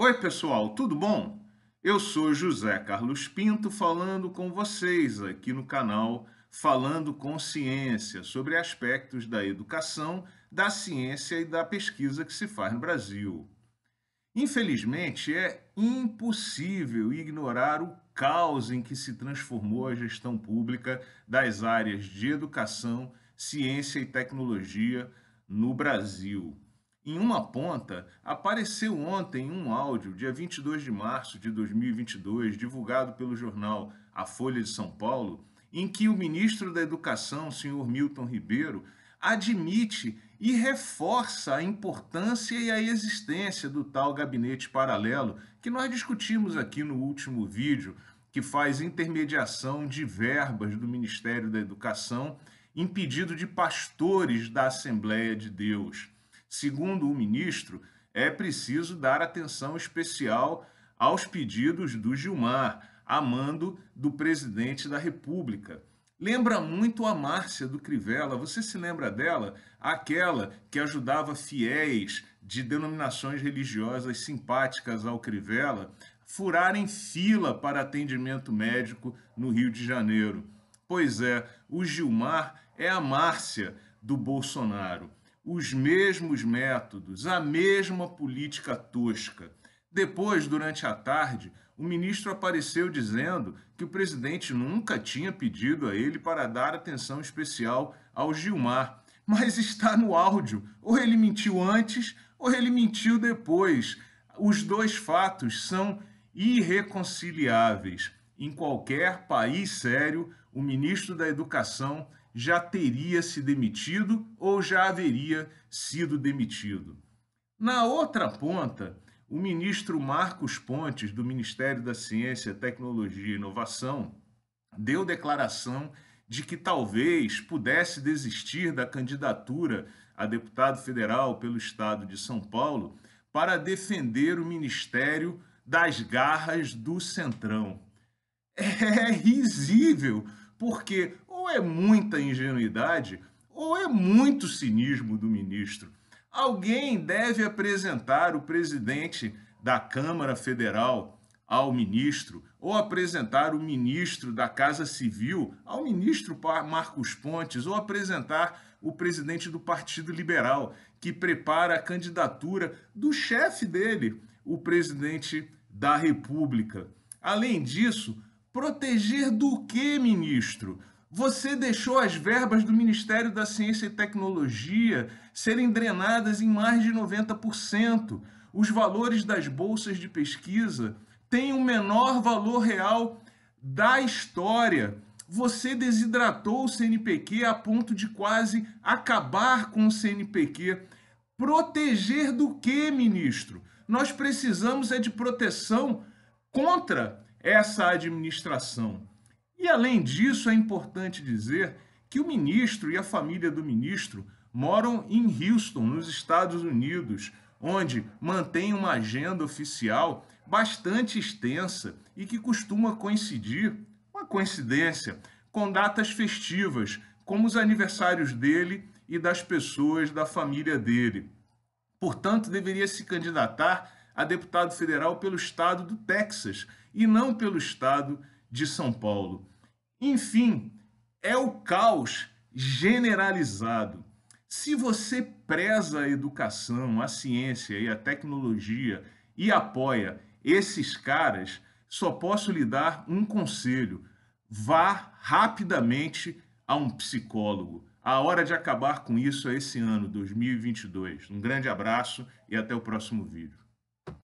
Oi, pessoal, tudo bom? Eu sou José Carlos Pinto falando com vocês aqui no canal Falando com Ciência sobre aspectos da educação, da ciência e da pesquisa que se faz no Brasil. Infelizmente, é impossível ignorar o caos em que se transformou a gestão pública das áreas de educação, ciência e tecnologia no Brasil. Em uma ponta, apareceu ontem um áudio, dia 22 de março de 2022, divulgado pelo jornal A Folha de São Paulo, em que o ministro da Educação, senhor Milton Ribeiro, admite e reforça a importância e a existência do tal gabinete paralelo que nós discutimos aqui no último vídeo, que faz intermediação de verbas do Ministério da Educação em pedido de pastores da Assembleia de Deus. Segundo o ministro, é preciso dar atenção especial aos pedidos do Gilmar, a mando do presidente da República. Lembra muito a Márcia do Crivella. Você se lembra dela? Aquela que ajudava fiéis de denominações religiosas simpáticas ao Crivella furarem fila para atendimento médico no Rio de Janeiro. Pois é, o Gilmar é a Márcia do Bolsonaro os mesmos métodos, a mesma política tosca. Depois, durante a tarde, o ministro apareceu dizendo que o presidente nunca tinha pedido a ele para dar atenção especial ao Gilmar. Mas está no áudio. Ou ele mentiu antes, ou ele mentiu depois. Os dois fatos são irreconciliáveis. Em qualquer país sério, o ministro da Educação já teria se demitido ou já haveria sido demitido. Na outra ponta, o ministro Marcos Pontes, do Ministério da Ciência, Tecnologia e Inovação, deu declaração de que talvez pudesse desistir da candidatura a deputado federal pelo estado de São Paulo para defender o ministério das garras do Centrão. É risível, porque ou é muita ingenuidade ou é muito cinismo do ministro. Alguém deve apresentar o presidente da Câmara Federal ao ministro, ou apresentar o ministro da Casa Civil ao ministro Marcos Pontes, ou apresentar o presidente do Partido Liberal, que prepara a candidatura do chefe dele, o presidente da República. Além disso, proteger do que, ministro? Você deixou as verbas do Ministério da Ciência e Tecnologia serem drenadas em mais de 90%. Os valores das bolsas de pesquisa têm o menor valor real da história. Você desidratou o CNPq a ponto de quase acabar com o CNPq. Proteger do que, ministro? Nós precisamos é de proteção contra essa administração. E além disso, é importante dizer que o ministro e a família do ministro moram em Houston, nos Estados Unidos, onde mantém uma agenda oficial bastante extensa e que costuma coincidir, uma coincidência, com datas festivas, como os aniversários dele e das pessoas da família dele. Portanto, deveria se candidatar a deputado federal pelo estado do Texas e não pelo estado de São Paulo. Enfim, é o caos generalizado. Se você preza a educação, a ciência e a tecnologia e apoia esses caras, só posso lhe dar um conselho: vá rapidamente a um psicólogo. A hora de acabar com isso é esse ano, 2022. Um grande abraço e até o próximo vídeo.